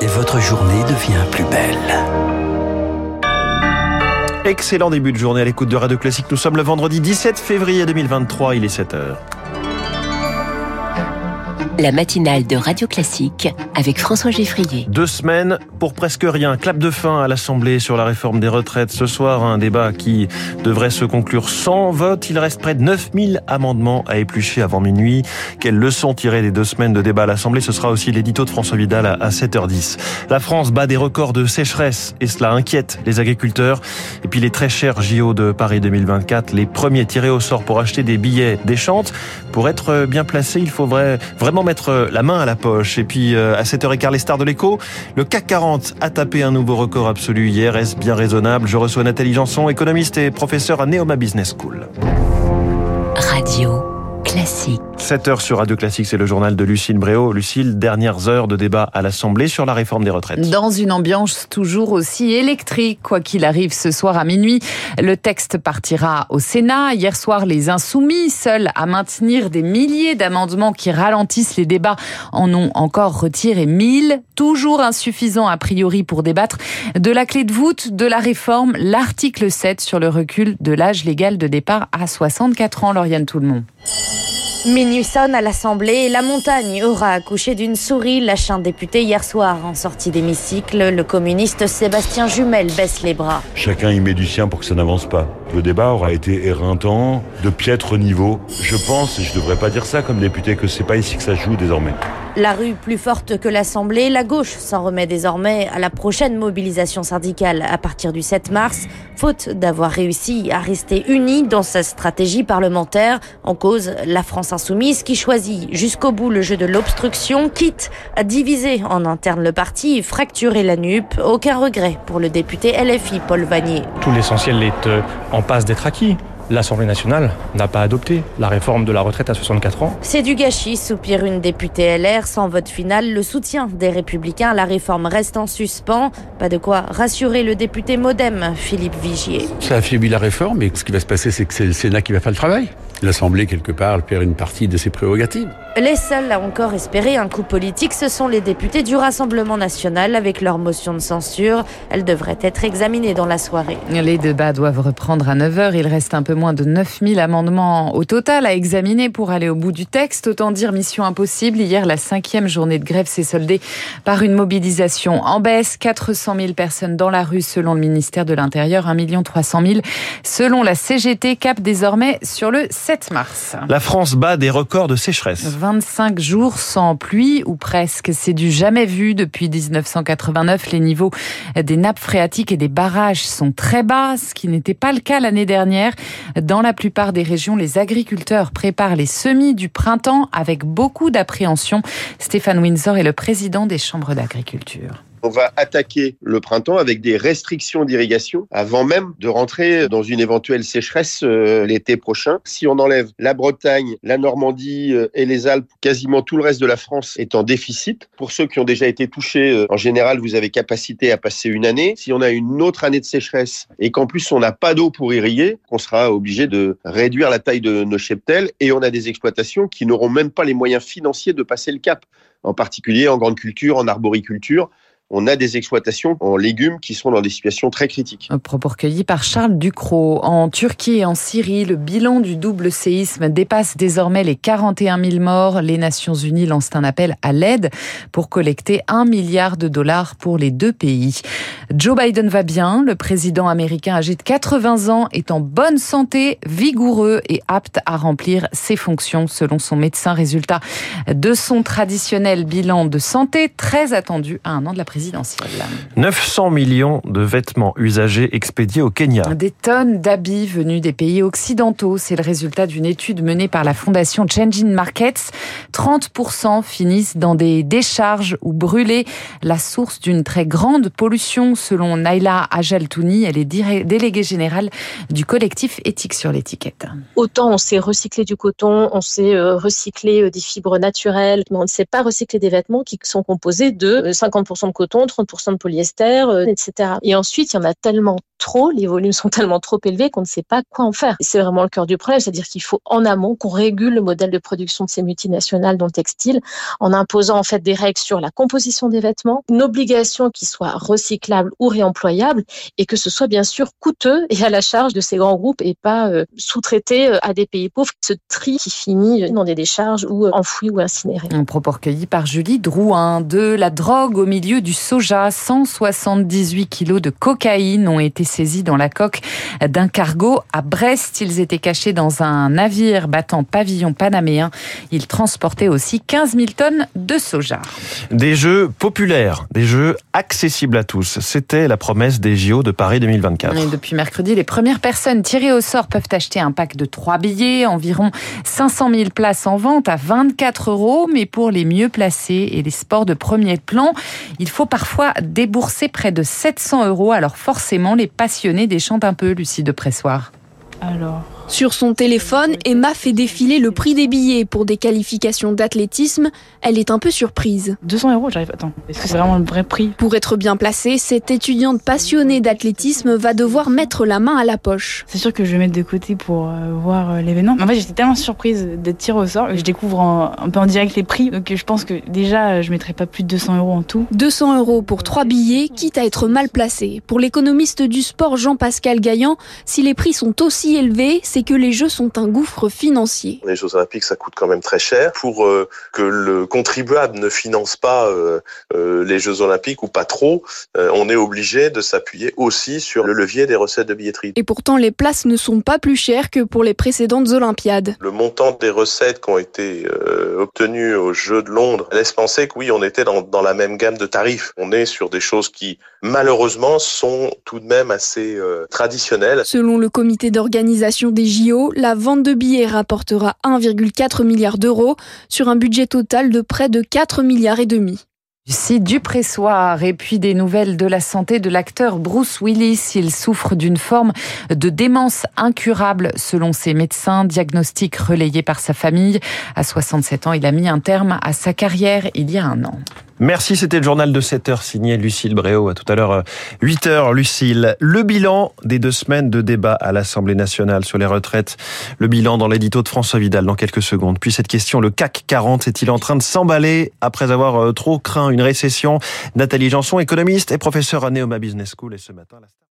et votre journée devient plus belle. Excellent début de journée à l'écoute de Radio Classique. Nous sommes le vendredi 17 février 2023, il est 7h la matinale de Radio Classique avec François Geffrier. Deux semaines pour presque rien. Clap de fin à l'Assemblée sur la réforme des retraites. Ce soir, un débat qui devrait se conclure sans vote. Il reste près de 9000 amendements à éplucher avant minuit. Quelles leçons tirées des deux semaines de débat à l'Assemblée? Ce sera aussi l'édito de François Vidal à 7h10. La France bat des records de sécheresse et cela inquiète les agriculteurs. Et puis les très chers JO de Paris 2024, les premiers tirés au sort pour acheter des billets des chantes. Pour être bien placé, il faudrait vraiment mettre la main à la poche. Et puis euh, à 7h15, les stars de l'écho, le CAC 40 a tapé un nouveau record absolu hier. Est-ce bien raisonnable? Je reçois Nathalie Janson, économiste et professeur à Neoma Business School. Radio. Classique. 7 heures sur Radio Classique, c'est le journal de Lucille Bréau. Lucille, dernières heures de débat à l'Assemblée sur la réforme des retraites. Dans une ambiance toujours aussi électrique, quoi qu'il arrive ce soir à minuit, le texte partira au Sénat. Hier soir, les insoumis, seuls à maintenir des milliers d'amendements qui ralentissent les débats, en ont encore retiré 1000, toujours insuffisant a priori pour débattre de la clé de voûte de la réforme, l'article 7 sur le recul de l'âge légal de départ à 64 ans, Lauriane Tout-le-Monde. Minuit sonne à l'Assemblée et la montagne aura accouché d'une souris, lâche un député hier soir en sortie d'hémicycle. Le communiste Sébastien Jumel baisse les bras. Chacun y met du sien pour que ça n'avance pas. Le débat aura été éreintant, de piètre niveau. Je pense, et je devrais pas dire ça comme député, que c'est pas ici que ça joue désormais. La rue plus forte que l'Assemblée, la gauche s'en remet désormais à la prochaine mobilisation syndicale à partir du 7 mars, faute d'avoir réussi à rester unie dans sa stratégie parlementaire. En cause, la France insoumise qui choisit jusqu'au bout le jeu de l'obstruction, quitte à diviser en interne le parti et fracturer la nupe. Aucun regret pour le député LFI Paul Vanier. Tout l'essentiel est euh, en passe d'être acquis l'Assemblée nationale n'a pas adopté la réforme de la retraite à 64 ans. C'est du gâchis, soupire une députée LR. Sans vote final, le soutien des Républicains, la réforme reste en suspens. Pas de quoi rassurer le député Modem, Philippe Vigier. Ça affaiblit la réforme, mais ce qui va se passer, c'est que c'est le Sénat qui va faire le travail. L'Assemblée, quelque part, elle perd une partie de ses prérogatives. Les seuls à encore espérer un coup politique, ce sont les députés du Rassemblement national avec leur motion de censure. Elle devrait être examinée dans la soirée. Les débats doivent reprendre à 9h. Il reste un peu moins de 9000 amendements au total à examiner pour aller au bout du texte. Autant dire mission impossible. Hier, la cinquième journée de grève s'est soldée par une mobilisation en baisse. 400 000 personnes dans la rue selon le ministère de l'Intérieur. 1 300 000 selon la CGT cap désormais sur le 7 mars. La France bat des records de sécheresse. 25 jours sans pluie ou presque. C'est du jamais vu depuis 1989. Les niveaux des nappes phréatiques et des barrages sont très bas, ce qui n'était pas le cas l'année dernière. Dans la plupart des régions, les agriculteurs préparent les semis du printemps avec beaucoup d'appréhension. Stéphane Windsor est le président des chambres d'agriculture. On va attaquer le printemps avec des restrictions d'irrigation avant même de rentrer dans une éventuelle sécheresse euh, l'été prochain. Si on enlève la Bretagne, la Normandie euh, et les Alpes, quasiment tout le reste de la France est en déficit. Pour ceux qui ont déjà été touchés, euh, en général, vous avez capacité à passer une année. Si on a une autre année de sécheresse et qu'en plus on n'a pas d'eau pour irriguer, on sera obligé de réduire la taille de nos cheptels et on a des exploitations qui n'auront même pas les moyens financiers de passer le cap en particulier en grande culture, en arboriculture on a des exploitations en légumes qui sont dans des situations très critiques. Un propos recueilli par Charles Ducrot. En Turquie et en Syrie, le bilan du double séisme dépasse désormais les 41 000 morts. Les Nations Unies lancent un appel à l'aide pour collecter un milliard de dollars pour les deux pays. Joe Biden va bien. Le président américain âgé de 80 ans est en bonne santé, vigoureux et apte à remplir ses fonctions selon son médecin. Résultat de son traditionnel bilan de santé très attendu à un an de la présidence 900 millions de vêtements usagés expédiés au Kenya. Des tonnes d'habits venus des pays occidentaux. C'est le résultat d'une étude menée par la fondation Changing Markets. 30% finissent dans des décharges ou brûlés. La source d'une très grande pollution, selon Naila Ajaltouni. Elle est déléguée générale du collectif Éthique sur l'étiquette. Autant on sait recycler du coton, on sait euh, recycler euh, des fibres naturelles, mais on ne sait pas recycler des vêtements qui sont composés de 50% euh, de coton coton, 30% de polyester, etc. Et ensuite, il y en a tellement trop, les volumes sont tellement trop élevés qu'on ne sait pas quoi en faire. C'est vraiment le cœur du problème, c'est-à-dire qu'il faut en amont qu'on régule le modèle de production de ces multinationales dans le textile en imposant en fait des règles sur la composition des vêtements, une obligation qui soit recyclable ou réemployable et que ce soit bien sûr coûteux et à la charge de ces grands groupes et pas euh, sous-traité euh, à des pays pauvres. Ce tri qui finit dans des décharges ou euh, enfoui ou incinéré. Un propos recueilli par Julie Drouin. De la drogue au milieu du soja, 178 kilos de cocaïne ont été saisis dans la coque d'un cargo à Brest. Ils étaient cachés dans un navire battant pavillon panaméen. Ils transportaient aussi 15 000 tonnes de soja. Des jeux populaires, des jeux accessibles à tous. C'était la promesse des JO de Paris 2024. Et depuis mercredi, les premières personnes tirées au sort peuvent acheter un pack de trois billets, environ 500 000 places en vente à 24 euros. Mais pour les mieux placés et les sports de premier plan, il faut parfois débourser près de 700 euros. Alors forcément, les passionnés déchantent un peu, Lucie de Pressoir. Alors. Sur son téléphone, Emma fait défiler le prix des billets pour des qualifications d'athlétisme. Elle est un peu surprise. 200 euros, j'arrive. Attends, est-ce que c'est vraiment le vrai prix? Pour être bien placée, cette étudiante passionnée d'athlétisme va devoir mettre la main à la poche. C'est sûr que je vais mettre de côté pour euh, voir euh, l'événement. En fait, j'étais tellement surprise d'être tirée au sort que je découvre un peu en direct les prix. Donc je pense que déjà, je mettrai pas plus de 200 euros en tout. 200 euros pour trois billets, quitte à être mal placé. Pour l'économiste du sport Jean-Pascal Gaillan, si les prix sont aussi élevés, c'est que les Jeux sont un gouffre financier. Les Jeux Olympiques, ça coûte quand même très cher. Pour euh, que le contribuable ne finance pas euh, euh, les Jeux Olympiques ou pas trop, on est obligé de s'appuyer aussi sur le levier des recettes de billetterie. Et pourtant, les places ne sont pas plus chères que pour les précédentes Olympiades. Le montant des recettes qui ont été obtenues aux Jeux de Londres laisse penser que oui, on était dans, dans la même gamme de tarifs. On est sur des choses qui, malheureusement, sont tout de même assez traditionnelles. Selon le comité d'organisation des JO, la vente de billets rapportera 1,4 milliard d'euros sur un budget total de près de 4 milliards et demi. Lucie Dupressoir et puis des nouvelles de la santé de l'acteur Bruce Willis. Il souffre d'une forme de démence incurable selon ses médecins, diagnostic relayé par sa famille. À 67 ans, il a mis un terme à sa carrière il y a un an. Merci, c'était le journal de 7 heures signé Lucille Bréau. À tout à l'heure, 8 heures, Lucille. Le bilan des deux semaines de débat à l'Assemblée nationale sur les retraites. Le bilan dans l'édito de François Vidal dans quelques secondes. Puis cette question, le CAC 40 est-il en train de s'emballer après avoir euh, trop craint une récession? Nathalie Janson, économiste et professeure à Neoma Business School. Et ce matin,